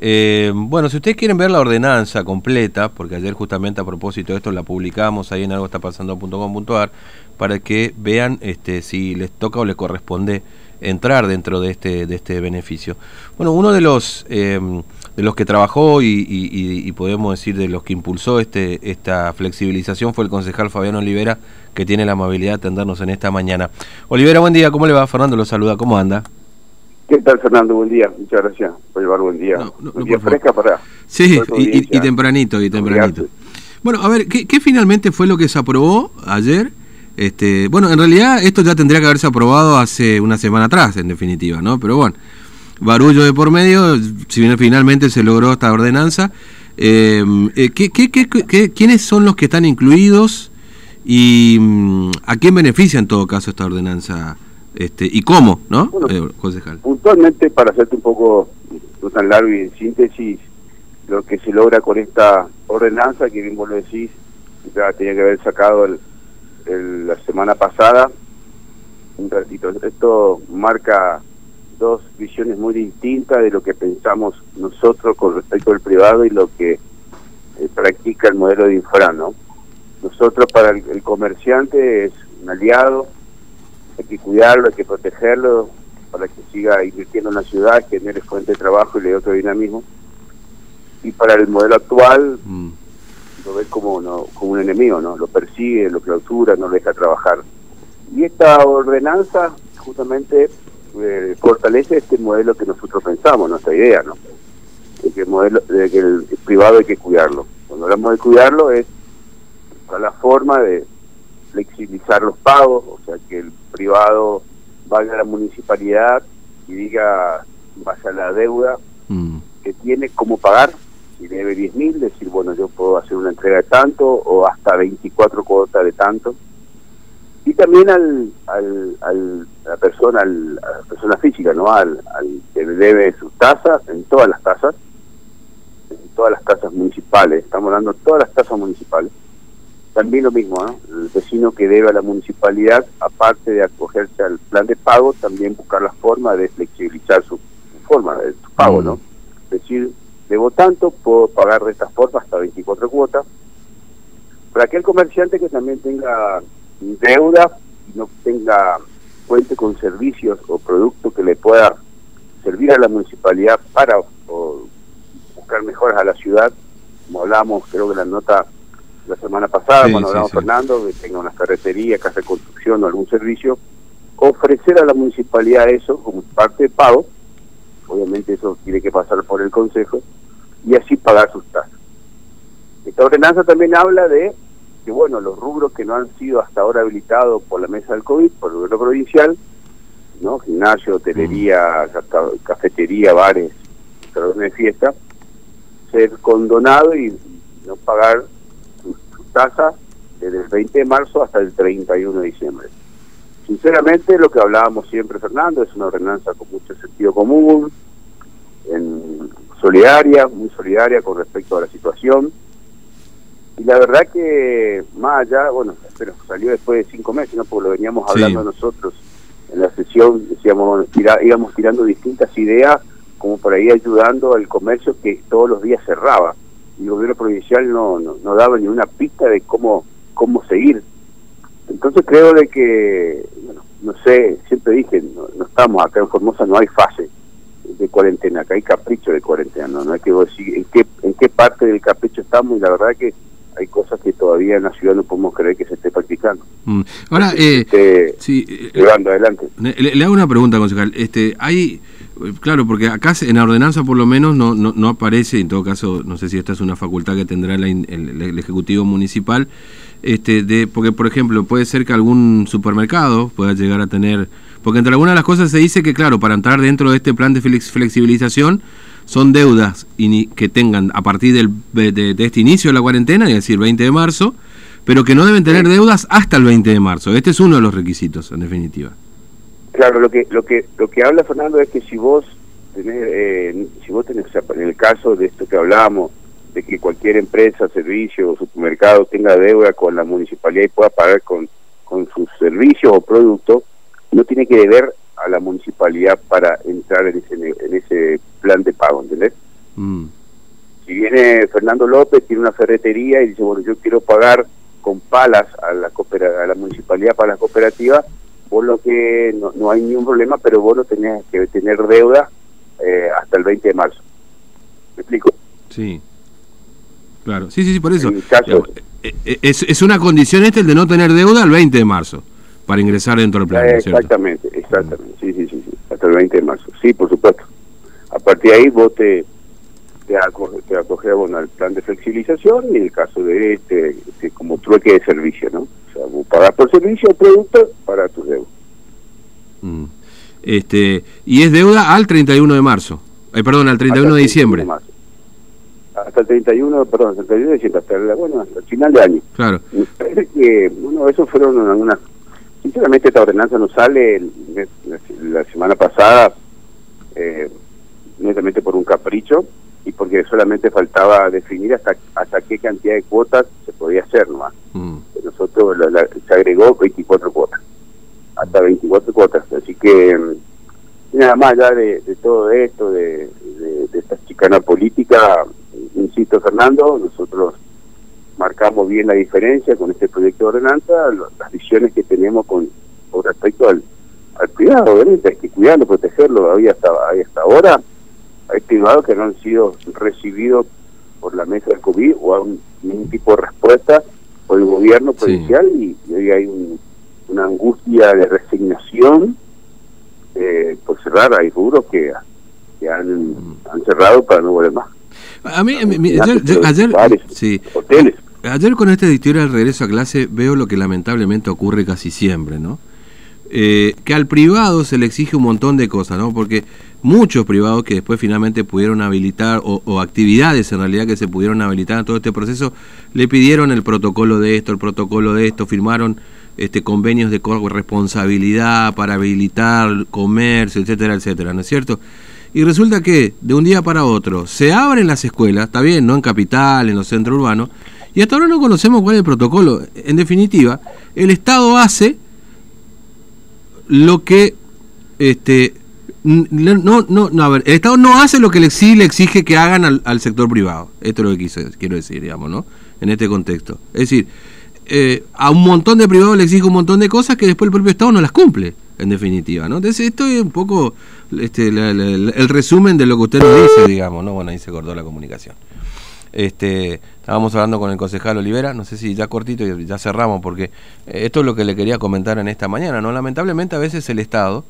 Eh, bueno, si ustedes quieren ver la ordenanza completa, porque ayer justamente a propósito de esto la publicamos ahí en algo está pasando.com.ar, para que vean este, si les toca o les corresponde entrar dentro de este, de este beneficio. Bueno, uno de los, eh, de los que trabajó y, podemos decir de los que impulsó este, esta flexibilización fue el concejal Fabián Olivera, que tiene la amabilidad de atendernos en esta mañana. Olivera, buen día, ¿cómo le va? Fernando lo saluda, ¿cómo anda? ¿Qué tal, Fernando? Buen día. Muchas gracias por llevar buen día. buen día fresca para. Sí, y, tempranito, y tempranito. Bueno, a ver, ¿qué, finalmente fue lo que se aprobó ayer? Este, bueno, en realidad esto ya tendría que haberse aprobado hace una semana atrás, en definitiva, ¿no? Pero bueno, barullo de por medio, si bien finalmente se logró esta ordenanza. Em, eh, ¿qué, qué, qué, quiénes son los que están incluidos y mm, a quién beneficia en todo caso esta ordenanza? Este, y cómo, ¿no, eh, concejal? Puntualmente, para hacerte un poco no tan largo y en síntesis, lo que se logra con esta ordenanza, que bien vos lo decís, ya tenía que haber sacado el, la semana pasada, un ratito. Esto marca dos visiones muy distintas de lo que pensamos nosotros con respecto al privado y lo que eh, practica el modelo de infra, ¿no? Nosotros para el comerciante es un aliado, hay que cuidarlo, hay que protegerlo para que siga invirtiendo en la ciudad, que genere fuente de trabajo y le dé otro dinamismo. Y para el modelo actual, mm. lo ve como, no, como un enemigo, ¿no? Lo persigue, lo clausura, no lo deja trabajar. Y esta ordenanza justamente eh, fortalece este modelo que nosotros pensamos, nuestra idea, ¿no? De que el, modelo, de que el privado hay que cuidarlo. Cuando hablamos de cuidarlo es la forma de flexibilizar los pagos, o sea, que el privado vaya a la municipalidad y diga, vaya a la deuda mm. que tiene, cómo pagar, si debe 10 mil, decir, bueno, yo puedo hacer una entrega de tanto o hasta 24 cuotas de tanto. Y también al, al, al a la persona, al, a la persona física, ¿no? Al, al que debe sus tasas, en todas las tasas, en todas las tasas municipales, estamos hablando de todas las tasas municipales también lo mismo, ¿no? el vecino que debe a la municipalidad, aparte de acogerse al plan de pago, también buscar la forma de flexibilizar su, forma de su pago, ¿no? Es decir, debo tanto, puedo pagar de esta forma hasta 24 cuotas. Para aquel comerciante que también tenga deuda y no tenga cuente con servicios o productos que le pueda servir a la municipalidad para buscar mejoras a la ciudad, como hablamos, creo que la nota la semana pasada cuando hablamos Fernando, que tenga una ferretería, casa de construcción o algún servicio, ofrecer a la municipalidad eso como parte de pago, obviamente eso tiene que pasar por el Consejo, y así pagar sus tasas. Esta ordenanza también habla de que, bueno, los rubros que no han sido hasta ahora habilitados por la mesa del COVID, por el gobierno provincial, ¿no? gimnasio, hotelería, mm. cafetería, bares, salones de fiesta, ser condonado y no pagar tasa desde el 20 de marzo hasta el 31 de diciembre. Sinceramente, lo que hablábamos siempre, Fernando, es una ordenanza con mucho sentido común, en solidaria, muy solidaria con respecto a la situación. Y la verdad que, más allá, bueno, pero salió después de cinco meses, ¿no? porque lo veníamos hablando nosotros en la sesión, decíamos, íbamos tirando distintas ideas como por ahí ayudando al comercio que todos los días cerraba y el gobierno provincial no, no, daba ni una pista de cómo, cómo seguir. Entonces creo de que, bueno, no sé, siempre dije, no, estamos acá en Formosa, no hay fase de cuarentena, acá hay capricho de cuarentena, no, no hay que decir en qué, en qué parte del capricho estamos y la verdad que hay cosas que todavía en la ciudad no podemos creer que se esté practicando. Mm. Ahora, eh, sí, eh, llevando adelante. Le, hago una pregunta, concejal. Este, hay Claro, porque acá en la ordenanza por lo menos no, no, aparece, en todo caso, no sé si esta es una facultad que tendrá el, Ejecutivo Municipal, este, de, porque por ejemplo puede ser que algún supermercado pueda llegar a tener, porque entre algunas de las cosas se dice que claro, para entrar dentro de este plan de flexibilización son deudas que tengan a partir del, de, de este inicio de la cuarentena, es decir, 20 de marzo, pero que no deben tener deudas hasta el 20 de marzo. Este es uno de los requisitos, en definitiva. Claro, lo que lo que lo que habla Fernando es que si vos tenés, eh, si vos tenés, en el caso de esto que hablamos, de que cualquier empresa, servicio o supermercado tenga deuda con la municipalidad y pueda pagar con, con sus servicios o productos, no tiene que deber a la municipalidad para entrar en ese, en ese plan de pago, ¿entendés? Mm. viene Fernando López, tiene una ferretería y dice, bueno, yo quiero pagar con palas a la, a la municipalidad para la cooperativa, vos lo que no, no hay ningún problema, pero vos no tenés que tener deuda eh, hasta el 20 de marzo. ¿Me explico? Sí. Claro, sí, sí, sí, por eso. Eh, eh, es, es una condición este el de no tener deuda el 20 de marzo para ingresar dentro del plan. exactamente, exactamente, sí, sí, sí, sí, hasta el 20 de marzo. Sí, por supuesto. A partir de ahí vos te, te acoges, te al plan de flexibilización y en el caso de este, este, como trueque de servicio, ¿no? O sea, vos pagás por servicio o producto para tu deuda. Mm. Este, y es deuda al 31 de marzo, eh, perdón, al 31 de diciembre. hasta el 31, perdón, hasta el 31 de diciembre, hasta, bueno, hasta el final de año. Claro. Me parece que, bueno, eso fueron algunas... Sinceramente esta ordenanza no sale la semana pasada, eh, netamente por un capricho, y porque solamente faltaba definir hasta hasta qué cantidad de cuotas se podía hacer nomás. Mm. Nosotros se agregó 24 cuotas, hasta 24 cuotas, así que mm, nada más allá de, todo esto, de, esta chicana política, insisto Fernando, nosotros marcamos bien la diferencia con este proyecto de ordenanza, las visiones que tenemos con, respecto al, al cuidado, obviamente hay que cuidarlo, protegerlo, todavía hasta, hasta ahora hay privados que no han sido recibidos por la mesa del COVID o a un, ningún tipo de respuesta por el gobierno provincial y, hoy hay una angustia de resignación eh, por cerrar. Hay rubros que, han, cerrado para no volver más. A mí, ayer, ayer, ayer con este dictadura del regreso a clase veo lo que lamentablemente ocurre casi siempre, ¿no? Eh, que al privado se le exige un montón de cosas, ¿no? Porque muchos privados que después finalmente pudieron habilitar, o, actividades en realidad que se pudieron habilitar en todo este proceso, le pidieron el protocolo de esto, el protocolo de esto, firmaron este convenios de responsabilidad para habilitar comercio, etcétera, etcétera, ¿no es cierto? Y resulta que de un día para otro se abren las escuelas, está bien, no en capital, en los centros urbanos, y hasta ahora no conocemos cuál es el protocolo. En definitiva, el Estado hace lo que este no, no, no, a ver, el Estado no hace lo que le, sí le exige que hagan al, sector privado. Esto es lo que quiero decir, digamos, ¿no? En este contexto. Es decir, eh, a un montón de privados le exige un montón de cosas que después el propio Estado no las cumple, en definitiva, ¿no? Entonces, esto es un poco este, el resumen de lo que usted nos dice, digamos, ¿no? Bueno, ahí se cortó la comunicación. Este, estábamos hablando con el concejal Olivera, no sé si ya cortito y ya cerramos, porque eh, esto es lo que le quería comentar en esta mañana, ¿no? Lamentablemente a veces el Estado,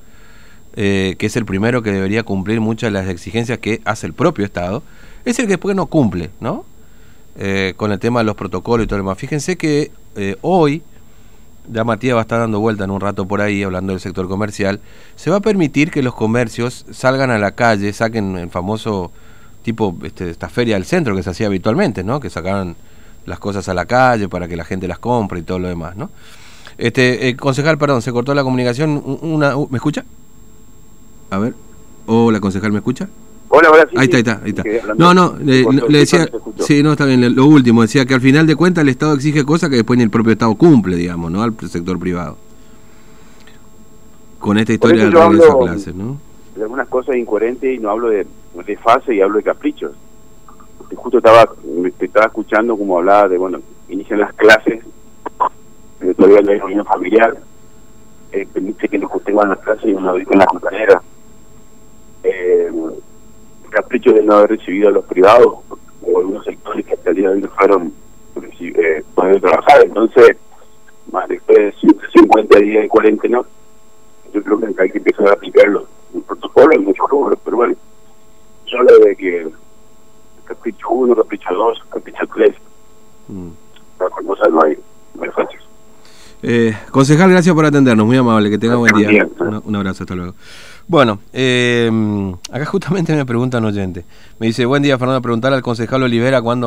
eh, que es el primero que debería cumplir muchas de las exigencias que hace el propio Estado, es el que después no cumple, ¿no? Eh, con el tema de los protocolos y todo lo demás. Fíjense que hoy, ya Matías va a estar dando vuelta en un rato por ahí, hablando del sector comercial, se va a permitir que los comercios salgan a la calle, saquen el famoso tipo este, esta feria del centro que se hacía habitualmente, ¿no? Que sacaban las cosas a la calle para que la gente las compre y todo lo demás, ¿no? Este, eh, concejal, perdón, se cortó la comunicación. Una, ¿Me escucha? A ver. Hola, concejal, ¿me escucha? Hola, hola, sí, ahí está, ahí está, ahí está. No, no, le, decía, sí, no, está bien, lo último, decía que al final de cuentas el Estado exige cosas que después ni el propio Estado cumple, digamos, ¿no? Al sector privado. Con esta historia de regreso a clases, ¿no? Cosas incoherentes y no hablo de fase y hablo de caprichos. justo estaba, te estaba escuchando como hablaba de, bueno, inician las clases, todavía no hay reunión familiar, eh, permite que nos juntemos las clases y uno con la compañera. Eh, capricho de no haber recibido a los privados o algunos sectores que hasta el día de hoy no fueron eh, poder trabajar. Entonces, más después de 50 días de cuarentena, yo creo que hay que empezar a aplicarlo. Un protocolo en muchos rubros, pero bueno yo hablo de que capricho 1, capricho 2, capricho 3. Mm. cosas no hay, no hay fácil. Eh, concejal, gracias por atendernos, muy amable, que tenga buen día. Un, abrazo, hasta luego. Bueno, eh, acá justamente me pregunta un oyente. Me dice, buen día, Fernando, preguntar al concejal Olivera cuándo